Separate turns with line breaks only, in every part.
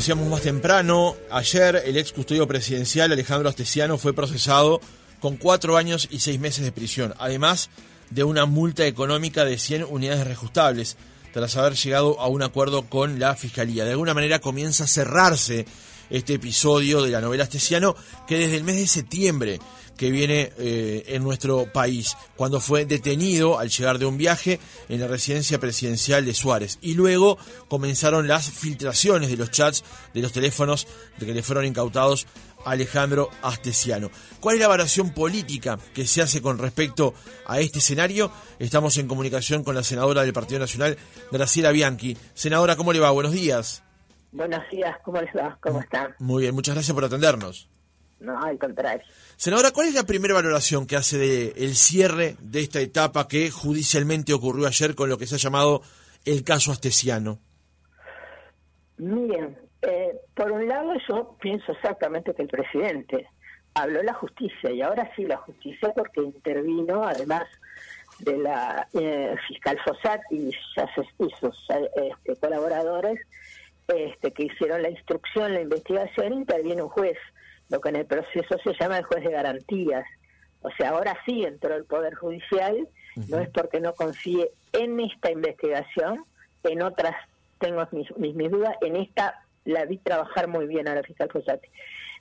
decíamos más temprano, ayer el ex custodio presidencial Alejandro Astesiano fue procesado con cuatro años y seis meses de prisión, además de una multa económica de 100 unidades reajustables, tras haber llegado a un acuerdo con la Fiscalía. De alguna manera comienza a cerrarse este episodio de la novela Astesiano, que desde el mes de septiembre que viene eh, en nuestro país, cuando fue detenido al llegar de un viaje en la residencia presidencial de Suárez. Y luego comenzaron las filtraciones de los chats de los teléfonos de que le fueron incautados a Alejandro Astesiano. ¿Cuál es la evaluación política que se hace con respecto a este escenario? Estamos en comunicación con la senadora del Partido Nacional, Graciela Bianchi. Senadora, ¿cómo le va? Buenos días.
Buenos días, ¿cómo les va? ¿Cómo están?
Muy bien, muchas gracias por atendernos.
No, al contrario.
Senadora, ¿cuál es la primera valoración que hace del el cierre de esta etapa que judicialmente ocurrió ayer con lo que se ha llamado el caso Astesiano?
Miren, eh, por un lado yo pienso exactamente que el presidente habló la justicia y ahora sí la justicia porque intervino además de la eh, fiscal Fossat y, sus este, colaboradores este, que hicieron la instrucción, la investigación, interviene un juez lo que en el proceso se llama el juez de garantías. O sea, ahora sí entró el Poder Judicial, no es porque no confíe en esta investigación, en otras tengo mis, mis, dudas, en esta la vi trabajar muy bien a la fiscal Fossati.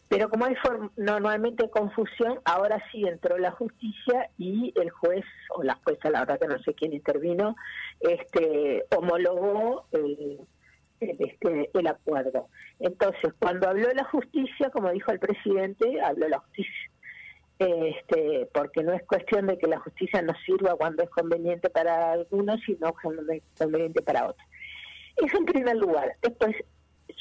Pero como hay normalmente confusión, ahora sí entró la justicia y el juez, o la jueza, la verdad que no sé quién intervino, este homologó el este, el acuerdo. Entonces, cuando habló la justicia, como dijo el presidente, habló la justicia. Este, porque no es cuestión de que la justicia nos sirva cuando es conveniente para algunos, sino cuando es conveniente para otros. Eso en primer lugar. Después,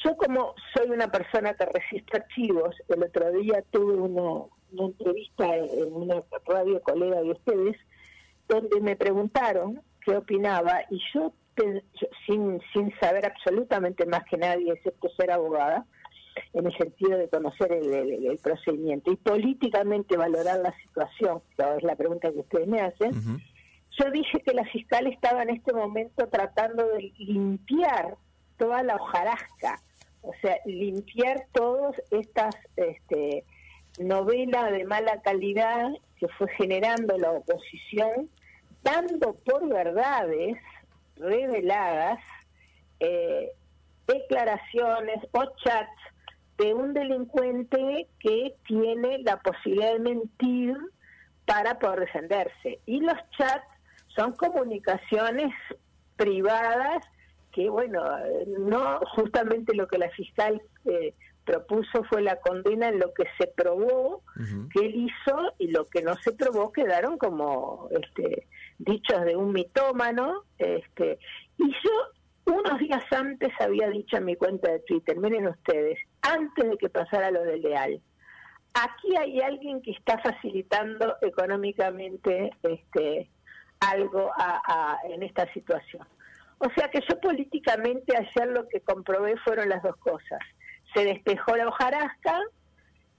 yo como soy una persona que resiste archivos, el otro día tuve una, una entrevista en una radio colega de ustedes, donde me preguntaron qué opinaba y yo sin, sin saber absolutamente más que nadie, excepto ser abogada, en el sentido de conocer el, procedimiento y políticamente valorar la situación, que es la pregunta que ustedes me hacen, yo dije que la fiscal estaba en este momento tratando de limpiar toda la hojarasca, o sea, limpiar todas estas este, novelas de mala calidad que fue generando la oposición, dando por verdades reveladas eh, declaraciones o chats de un delincuente que tiene la posibilidad de mentir para poder defenderse. Y los chats son comunicaciones privadas que, bueno, no justamente lo que la fiscal eh, propuso fue la condena en lo que se probó que él hizo y lo que no se probó quedaron como este dichos de un mitómano este y yo unos días antes había dicho en mi cuenta de Twitter miren ustedes antes de que pasara lo del Leal aquí hay alguien que está facilitando económicamente este algo en esta situación. O sea que yo políticamente ayer lo que comprobé fueron las dos cosas se despejó la hojarasca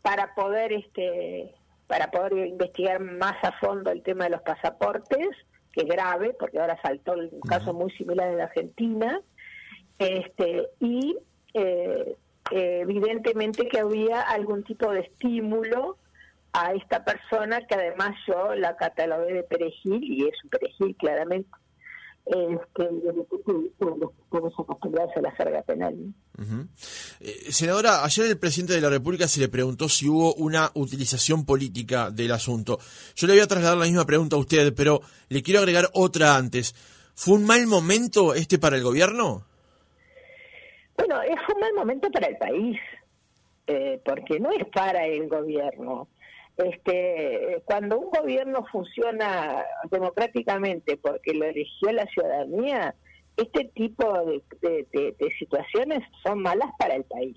para poder este para poder investigar más a fondo el tema de los pasaportes, que es grave, porque ahora saltó un caso muy similar en Argentina, este y eh, evidentemente que había algún tipo de estímulo a esta persona que además yo la catalogué de perejil y es un perejil claramente este, a la carga penal.
Eh, senadora, ayer el presidente de la República se le preguntó si hubo una utilización política del asunto. Yo le voy a trasladar la misma pregunta a usted, pero le quiero agregar otra antes. ¿Fue un mal momento este para el gobierno?
Bueno, es un mal momento para el país, eh, porque no es para el gobierno este, cuando un gobierno funciona democráticamente porque lo eligió la ciudadanía, este tipo de, situaciones son malas para el país.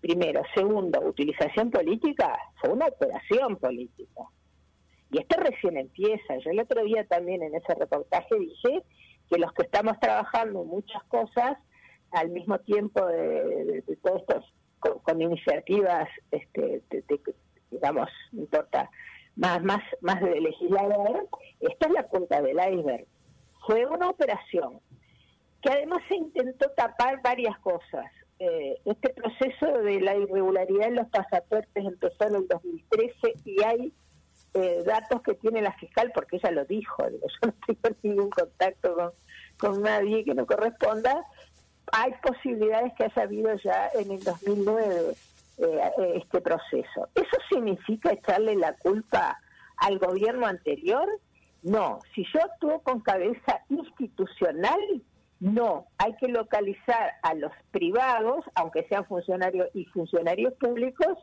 Primero. Segundo, utilización política, fue una operación política. Y esto recién empieza. Yo el otro día también en ese reportaje dije que los que estamos trabajando en muchas cosas, al mismo tiempo de, todo esto, con, iniciativas este, digamos, no importa, más, más, más de legislador, esta es la punta del iceberg. Fue una operación que además se intentó tapar varias cosas. eh, este proceso de la irregularidad en los pasaportes empezó en el 2013 y hay eh, datos que tiene la fiscal, porque ella lo dijo, yo no tengo ningún contacto con, con nadie que no corresponda, hay posibilidades que haya habido ya en el 2009 eh, este proceso. ¿Eso significa echarle la culpa al gobierno anterior? No, si yo actúo con cabeza institucional, no, hay que localizar a los privados, aunque sean funcionarios y funcionarios públicos,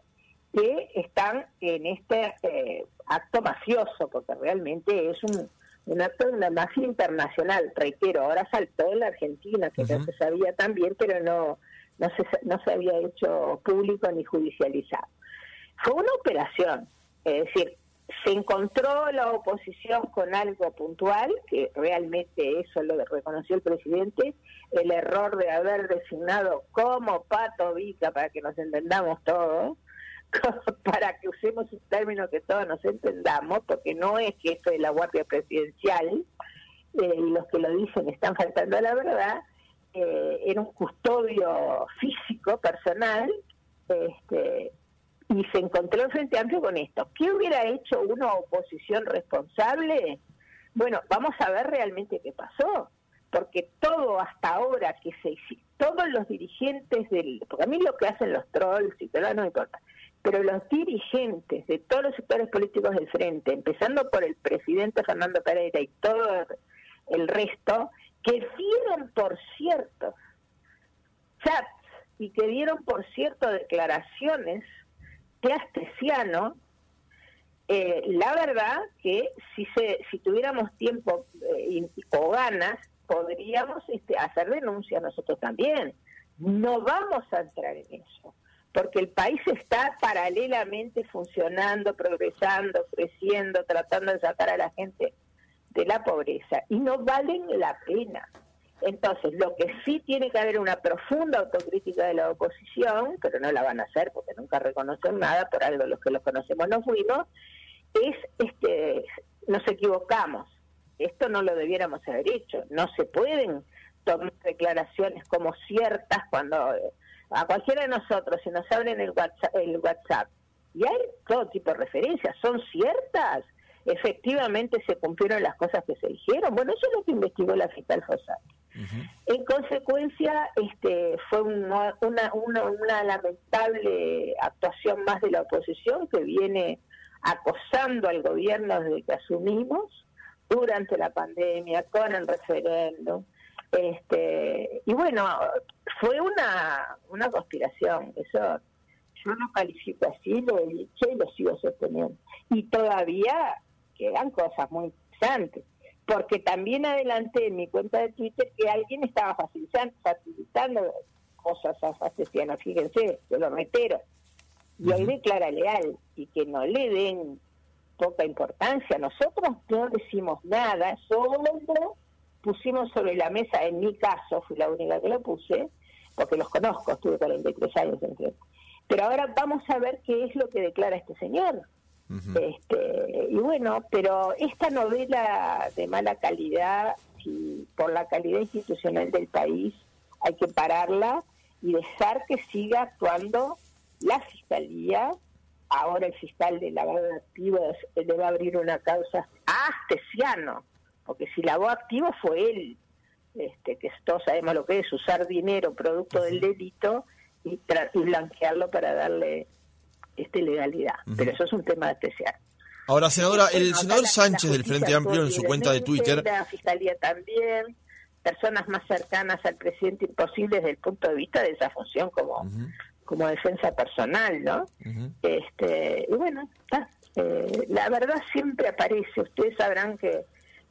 que están en este eh, acto mafioso, porque realmente es un, un acto de una mafia internacional, reitero, ahora saltó en la Argentina, que no se sabía también, pero no, no, se, no se había hecho público ni judicializado. Fue una operación, es decir, se encontró la oposición con algo puntual, que realmente eso lo reconoció el presidente, el error de haber designado como Pato Vica, para que nos entendamos todos, para que usemos un término que todos nos entendamos, porque no es que esto es la Guardia Presidencial, eh, y los que lo dicen están faltando a la verdad, eh, era un custodio físico, personal, este, y se encontró en Frente Amplio con esto. ¿Qué hubiera hecho una oposición responsable? Bueno, vamos a ver realmente qué pasó, porque todo hasta ahora que se todos los dirigentes del, porque a mí lo que hacen los trolls y todo no importa, pero los dirigentes de todos los sectores políticos del frente, empezando por el presidente Fernando Pereira y todo el resto, que dieron por cierto chats y que dieron por cierto declaraciones de Astesiano, eh, la verdad que si se si tuviéramos tiempo eh, o ganas podríamos este, hacer denuncia nosotros también. No vamos a entrar en eso porque el país está paralelamente funcionando, progresando, creciendo, tratando de sacar a la gente de la pobreza y no valen la pena. Entonces, lo que sí tiene que haber una profunda autocrítica de la oposición, pero no la van a hacer porque nunca reconocen nada, por algo los que los conocemos no fuimos, es este nos equivocamos. Esto no lo debiéramos haber hecho. No se pueden tomar declaraciones como ciertas cuando a cualquiera de nosotros, si nos abren el WhatsApp, el WhatsApp y hay todo tipo de referencias, ¿son ciertas? ¿Efectivamente se cumplieron las cosas que se dijeron? Bueno, eso es lo que investigó la fiscal Fossati. En consecuencia, este, fue una, una, una, lamentable actuación más de la oposición que viene acosando al gobierno desde que asumimos durante la pandemia, con el referéndum, este, y bueno, fue una, una conspiración, eso yo lo califico así, lo he dicho y lo sigo sosteniendo. Y todavía quedan cosas muy interesantes, porque también adelanté en mi cuenta de Twitter que alguien estaba facilitando, facilitando cosas a Facetiano, fíjense, yo lo reitero. Y hoy declara leal y que no le den poca importancia. Nosotros no decimos nada, solo pusimos sobre la mesa, en mi caso, fui la única que lo puse, porque los conozco, estuve 43 años en Pero ahora vamos a ver qué es lo que declara este señor. Este, y bueno, pero esta novela de mala calidad, si por la calidad institucional del país, hay que pararla y dejar que siga actuando la fiscalía. Ahora el fiscal de lavado de activos le va a abrir una causa a Astesiano porque si lavó activo fue él, este, que todos sabemos lo que es usar dinero producto del delito y, blanquearlo para darle este legalidad. Pero eso es un tema especial.
Ahora, senadora, el senador Sánchez del Frente Amplio en su cuenta de Twitter...
La Fiscalía también, personas más cercanas al presidente imposible desde el punto de vista de esa función como, como defensa personal, ¿no? este Y bueno, eh, la verdad siempre aparece. Ustedes sabrán que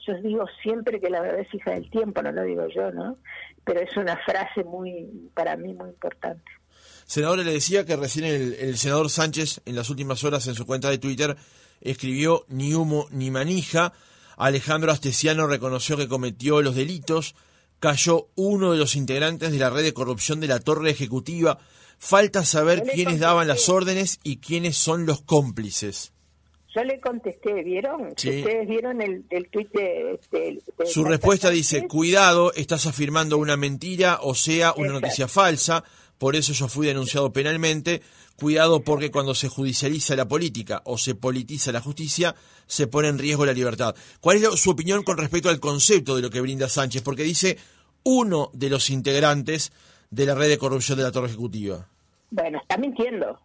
yo digo siempre que la verdad es hija del tiempo, no lo digo yo, ¿no? Pero es una frase muy, para mí, muy importante.
Senadora, le decía que recién el, senador Sánchez, en las últimas horas en su cuenta de Twitter, escribió ni humo ni manija. Alejandro Astesiano reconoció que cometió los delitos. Cayó uno de los integrantes de la red de corrupción de la Torre Ejecutiva. Falta saber quiénes daban las órdenes y quiénes son los cómplices.
Yo le contesté, ¿vieron? Ustedes vieron el, el tuit de,
Su respuesta dice, cuidado, estás afirmando una mentira, o sea, una noticia falsa. Por eso yo fui denunciado penalmente. Cuidado porque cuando se judicializa la política o se politiza la justicia, se pone en riesgo la libertad. ¿Cuál es su opinión con respecto al concepto de lo que brinda Sánchez? Porque dice uno de los integrantes de la red de corrupción de la Torre Ejecutiva.
Bueno, está mintiendo.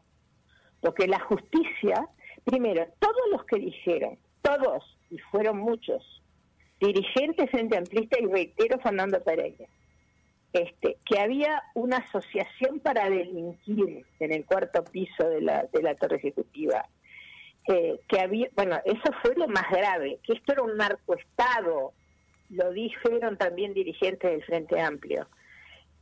Porque la justicia, primero, todos los que dijeron, todos, y fueron muchos, dirigentes Frente Amplista y reitero Fernando Pereira, este, que había una asociación para delinquir en el cuarto piso de la, de la Torre Ejecutiva. Que había, bueno, eso fue lo más grave, que esto era un narcoestado, lo dijeron también dirigentes del Frente Amplio.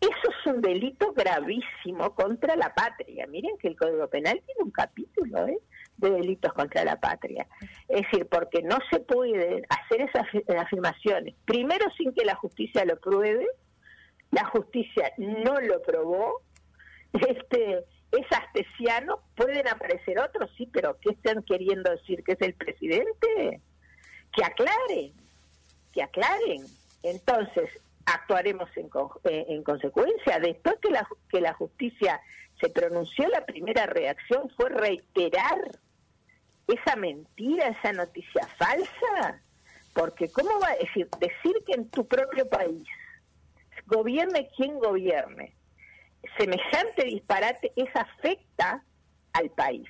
Eso es un delito gravísimo contra la patria. Miren que el Código Penal tiene un capítulo ¿eh? de delitos contra la patria. Es decir, porque no se puede hacer esas afirmaciones, primero sin que la justicia lo pruebe, la justicia no lo probó, este es astesiano, pueden aparecer otros, sí, pero ¿qué están queriendo decir? ¿Que es el presidente? Que aclaren, que aclaren. Entonces, actuaremos en, eh, en consecuencia. Después que la, que la justicia se pronunció, la primera reacción fue reiterar esa mentira, esa noticia falsa. Porque ¿cómo va a decir? Decir que en tu propio país, gobierne quien gobierne, semejante disparate, es afecta al país.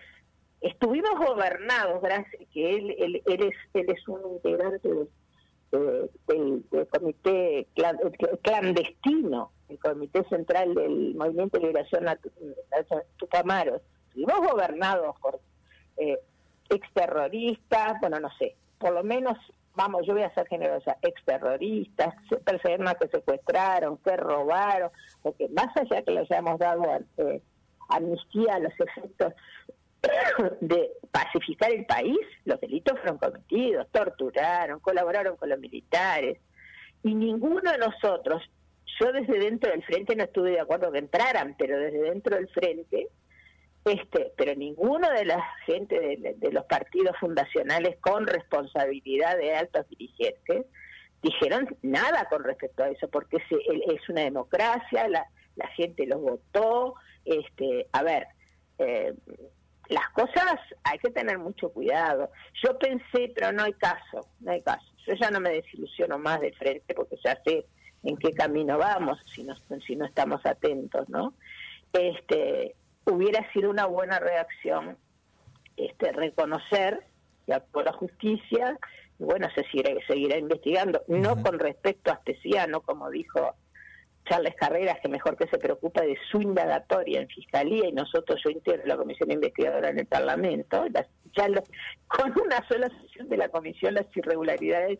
Estuvimos gobernados, gracias que él, él, él, es, él es un integrante del comité clandestino, el comité central del Movimiento de Liberación Tupamaros, fuimos gobernados por eh, exterroristas, bueno, no sé, por lo menos, vamos, yo voy a ser generosa, exterroristas, personas que secuestraron, que robaron, porque más allá que les hayamos dado eh, amnistía a los efectos de pacificar el país, los delitos fueron cometidos, torturaron, colaboraron con los militares, y ninguno de nosotros, yo desde dentro del frente no estuve de acuerdo que entraran, pero desde dentro del frente, este, pero ninguno de la gente de, los partidos fundacionales con responsabilidad de altos dirigentes dijeron nada con respecto a eso, porque es una democracia, la, la gente los votó, este, a ver, eh, las cosas hay que tener mucho cuidado. Yo pensé, pero no hay caso, no hay caso. Yo ya no me desilusiono más de frente porque ya sé en qué camino vamos si no, si no estamos atentos, ¿no? Este, hubiera sido una buena reacción este, reconocer que actuó la justicia y bueno, se seguirá, seguirá investigando, no con respecto a Astesiano, como dijo Charles Carreras, que mejor que se preocupa de su indagatoria en Fiscalía y nosotros, yo integro la Comisión Investigadora en el Parlamento, ya con una sola sesión de la Comisión las irregularidades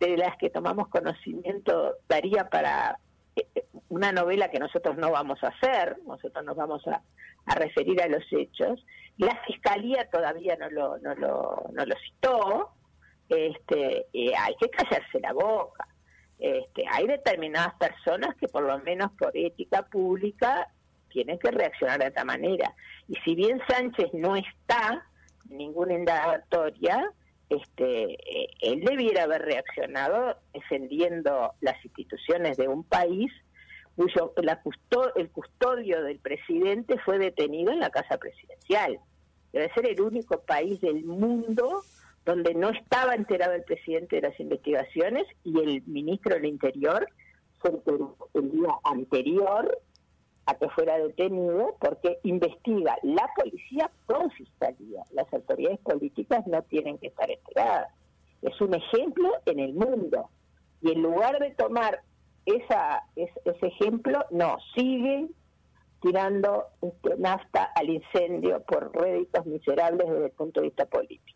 de las que tomamos conocimiento daría para una novela que nosotros no vamos a hacer, nosotros nos vamos a, referir a los hechos. La Fiscalía todavía no lo, no lo, no lo citó, este, hay que callarse la boca este, hay determinadas personas que por lo menos por ética pública tienen que reaccionar de esta manera. Y si bien Sánchez no está en ninguna indagatoria, este, eh, él debiera haber reaccionado defendiendo las instituciones de un país cuyo la el custodio del presidente fue detenido en la casa presidencial. Debe ser el único país del mundo donde no estaba enterado el presidente de las investigaciones y el ministro del Interior se el día anterior a que fuera detenido porque investiga la policía con fiscalía. Las autoridades políticas no tienen que estar enteradas. Es un ejemplo en el mundo. Y en lugar de tomar esa, ese ejemplo, no, siguen tirando este, nafta al incendio por réditos miserables desde el punto de vista político.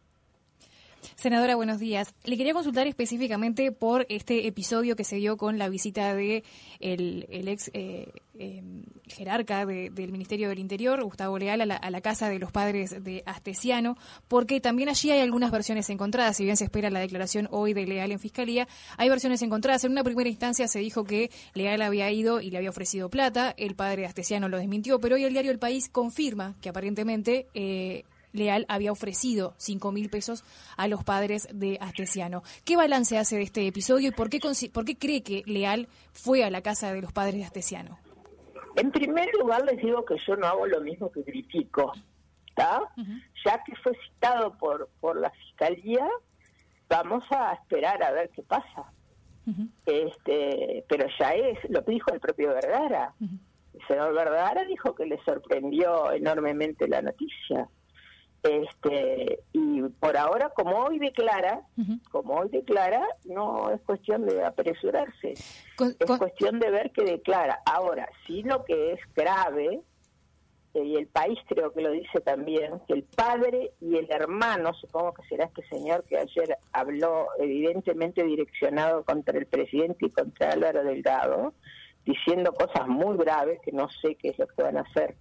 Senadora, buenos días. Le quería consultar específicamente por este episodio que se dio con la visita de el, ex eh, em, jerarca del Ministerio del Interior, Gustavo Leal, a la, casa de los padres de Astesiano, porque también allí hay algunas versiones encontradas. Si bien se espera la declaración hoy de Leal en Fiscalía, hay versiones encontradas. En una primera instancia se dijo que Leal había ido y le había ofrecido plata, el padre de Astesiano lo desmintió, pero hoy el diario El País confirma que aparentemente... Eh, Leal había ofrecido cinco mil pesos a los padres de Astesiano. ¿Qué balance hace de este episodio y por qué, por qué cree que Leal fue a la casa de los padres de Astesiano?
En primer lugar les digo que yo no hago lo mismo que critico, ¿está? Ya que fue citado por, por la Fiscalía, vamos a esperar a ver qué pasa. este Pero ya es, lo que dijo el propio Vergara. El senador Vergara dijo que le sorprendió enormemente la noticia. Este, y por ahora, como hoy declara, como hoy declara, no es cuestión de apresurarse, es cuestión de ver qué declara. Ahora, sí lo que es grave, eh, y el país creo que lo dice también, que el padre y el hermano, supongo que será este señor que ayer habló evidentemente direccionado contra el presidente y contra Álvaro Delgado, diciendo cosas muy graves que no sé qué es lo que van a hacer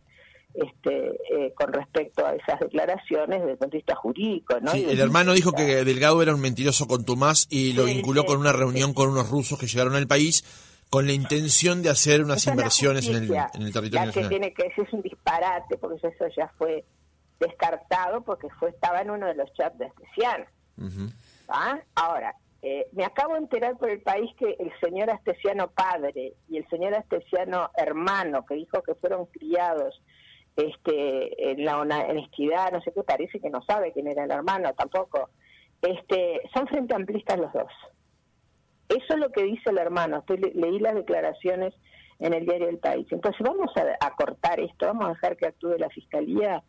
este, eh, con respecto a esas declaraciones desde el punto de vista jurídico. ¿no?
el hermano dijo que Delgado era un mentiroso contumaz y lo vinculó con una reunión con unos rusos que llegaron al país con la intención de hacer unas inversiones en el, en el, territorio nacional.
Que tiene que es un disparate, porque eso ya fue descartado, porque fue estaba en uno de los chats de Astesiano. ¿Ah? Ahora, eh, me acabo de enterar por el país que el señor Astesiano padre y el señor Astesiano hermano, que dijo que fueron criados este, en la honestidad, no sé qué, parece que no sabe quién era el hermano tampoco. Este, son frente amplistas los dos. Eso es lo que dice el hermano. Estoy, leí las declaraciones en el diario del país. Entonces vamos a, cortar esto, vamos a dejar que actúe la fiscalía.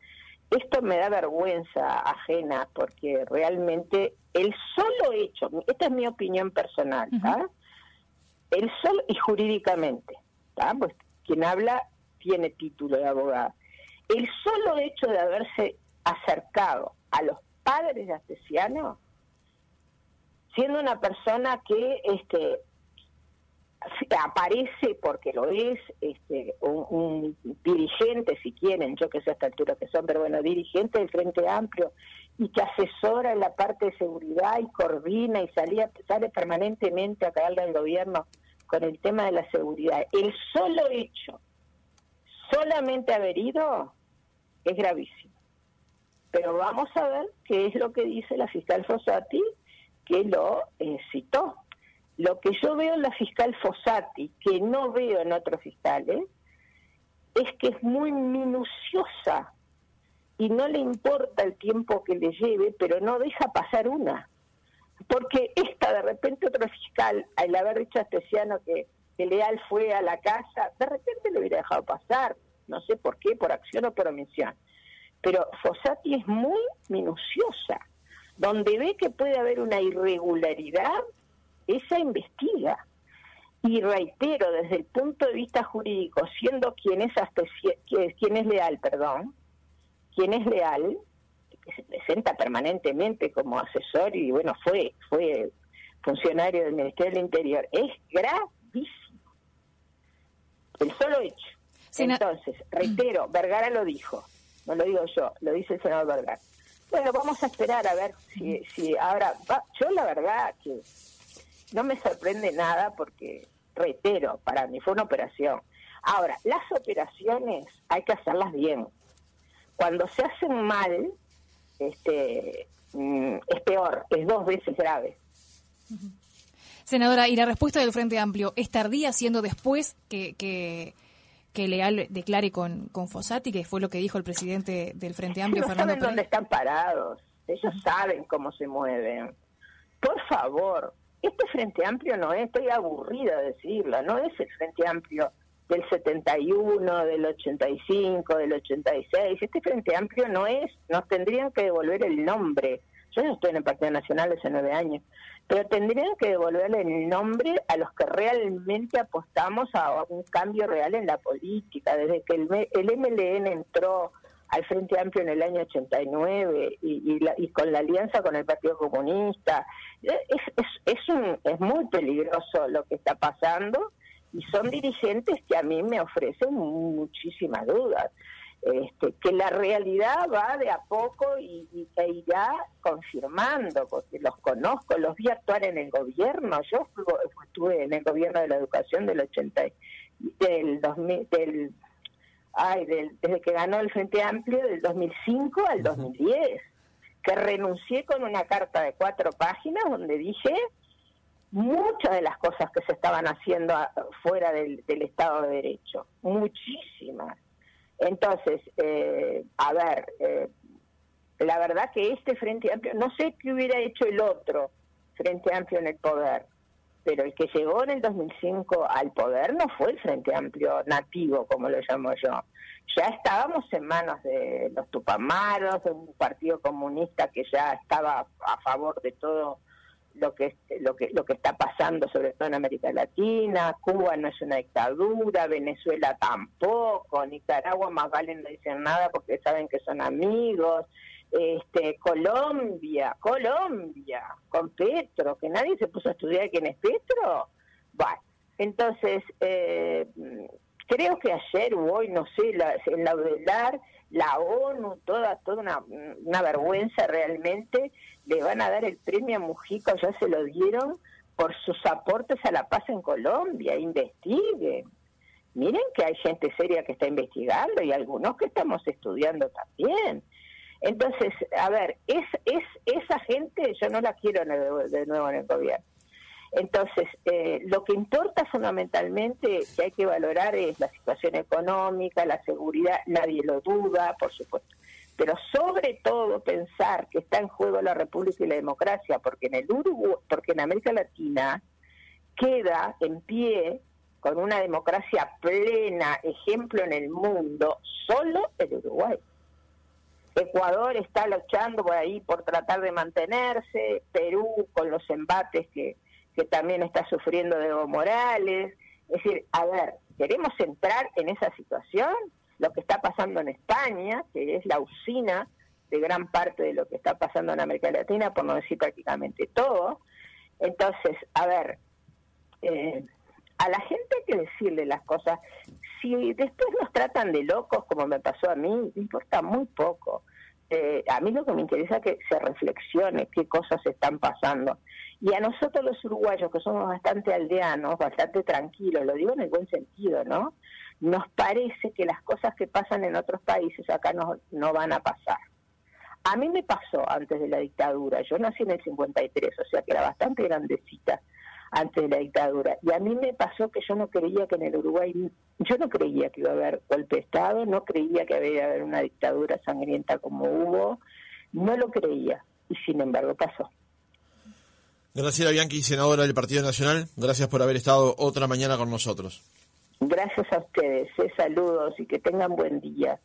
Esto me da vergüenza ajena porque realmente el solo hecho, esta es mi opinión personal, el solo y jurídicamente, pues quien habla tiene título de abogado el solo hecho de haberse acercado a los padres de Astesiano, siendo una persona que este, aparece porque lo es, este, un, dirigente, si quieren, yo que sé a esta altura que son, pero bueno, dirigente del Frente Amplio y que asesora en la parte de seguridad y coordina y salía, sale permanentemente a caerle al gobierno con el tema de la seguridad. El solo hecho, solamente haber ido, es gravísimo. Pero vamos a ver qué es lo que dice la fiscal Fossati, que lo eh, citó. Lo que yo veo en la fiscal Fossati, que no veo en otros fiscales, es que es muy minuciosa y no le importa el tiempo que le lleve, pero no deja pasar una. Porque esta, de repente, otro fiscal, al haber dicho a Estesiano que, que Leal fue a la casa, de repente le hubiera dejado pasar no sé por qué, por acción o por omisión. Pero Fossati es muy minuciosa. Donde ve que puede haber una irregularidad, esa investiga. Y reitero, desde el punto de vista jurídico, siendo quien es, quien es leal, perdón, quien es leal, que se presenta permanentemente como asesor y bueno, fue, fue funcionario del Ministerio del Interior, es gravísimo. El solo hecho entonces, reitero, Vergara lo dijo, no lo digo yo, lo dice el senador Vergara. Bueno, vamos a esperar a ver si, si ahora, yo la verdad que no me sorprende nada porque, reitero, para mí fue una operación. Ahora, las operaciones hay que hacerlas bien. Cuando se hacen mal, este, mm, es peor, es dos veces grave.
Senadora, y la respuesta del Frente Amplio es tardía, siendo después que, que que Leal declare con, con Fossati, que fue lo que dijo el presidente del Frente Amplio,
Ellos saben dónde están parados, ellos saben cómo se mueven. Por favor, este Frente Amplio no es, estoy aburrida de decirlo, no es el Frente Amplio del 71, del 85, del 86. Este Frente Amplio no es, nos tendrían que devolver el nombre. Yo no estoy en el Partido Nacional hace nueve años pero tendrían que devolverle el nombre a los que realmente apostamos a un cambio real en la política. Desde que el, el MLN entró al Frente Amplio en el año 89 y, y, con la alianza con el Partido Comunista, es, es, es, un, es muy peligroso lo que está pasando y son dirigentes que a mí me ofrecen muchísimas dudas este, que la realidad va de a poco y, y, se irá confirmando, porque los conozco, los vi actuar en el gobierno, yo estuve en el gobierno de la educación del 80, del 2000, del, ay, del, desde que ganó el Frente Amplio del 2005 al 2010, que renuncié con una carta de cuatro páginas donde dije muchas de las cosas que se estaban haciendo fuera del, Estado de Derecho, muchísimas. Entonces, eh, a ver, eh, la verdad que este Frente Amplio, no sé qué hubiera hecho el otro Frente Amplio en el poder, pero el que llegó en el 2005 al poder no fue el Frente Amplio nativo, como lo llamo yo. Ya estábamos en manos de los tupamaros, de un partido comunista que ya estaba a favor de todo lo que lo que lo que está pasando sobre todo en América Latina, Cuba no es una dictadura, Venezuela tampoco, Nicaragua más vale no dicen nada porque saben que son amigos, este Colombia, Colombia, con Petro, que nadie se puso a estudiar quién es Petro. Bueno, entonces eh, creo que ayer o hoy, no sé, la, en la la ONU, toda, toda una, una vergüenza realmente, le van a dar el premio a Mujica, ya se lo dieron, por sus aportes a la paz en Colombia, investiguen. Miren que hay gente seria que está investigando y algunos que estamos estudiando también. Entonces, a ver, es, es esa gente yo no la quiero de nuevo en el gobierno. Entonces, eh, lo que importa fundamentalmente que hay que valorar es la situación económica, la seguridad, nadie lo duda, por supuesto, pero sobre todo pensar que está en juego la República y la democracia, porque en el Uruguay, porque en América Latina queda en pie con una democracia plena, ejemplo en el mundo, solo el Uruguay. Ecuador está luchando por ahí por tratar de mantenerse, Perú con los embates que, que también está sufriendo de Evo Morales. Es decir, a ver, queremos entrar en esa situación, lo que está pasando en España, que es la usina de gran parte de lo que está pasando en América Latina, por no decir prácticamente todo. Entonces, a ver, eh, a la gente hay que decirle las cosas. Si después nos tratan de locos, como me pasó a mí, importa muy poco. Eh, a mí lo que me interesa es que se reflexione qué cosas están pasando. Y a nosotros los uruguayos, que somos bastante aldeanos, bastante tranquilos, lo digo en el buen sentido, ¿no? Nos parece que las cosas que pasan en otros países acá no, no van a pasar. A mí me pasó antes de la dictadura, yo nací en el 53, o sea que era bastante grandecita antes de la dictadura. Y a mí me pasó que yo no creía que en el Uruguay, yo no creía que iba a haber golpe de Estado, no creía que había haber una dictadura sangrienta como hubo, no lo creía, y sin embargo pasó.
Graciela Bianchi, senadora del Partido Nacional, gracias por haber estado otra mañana con nosotros.
Gracias a ustedes, eh, saludos y que tengan buen día.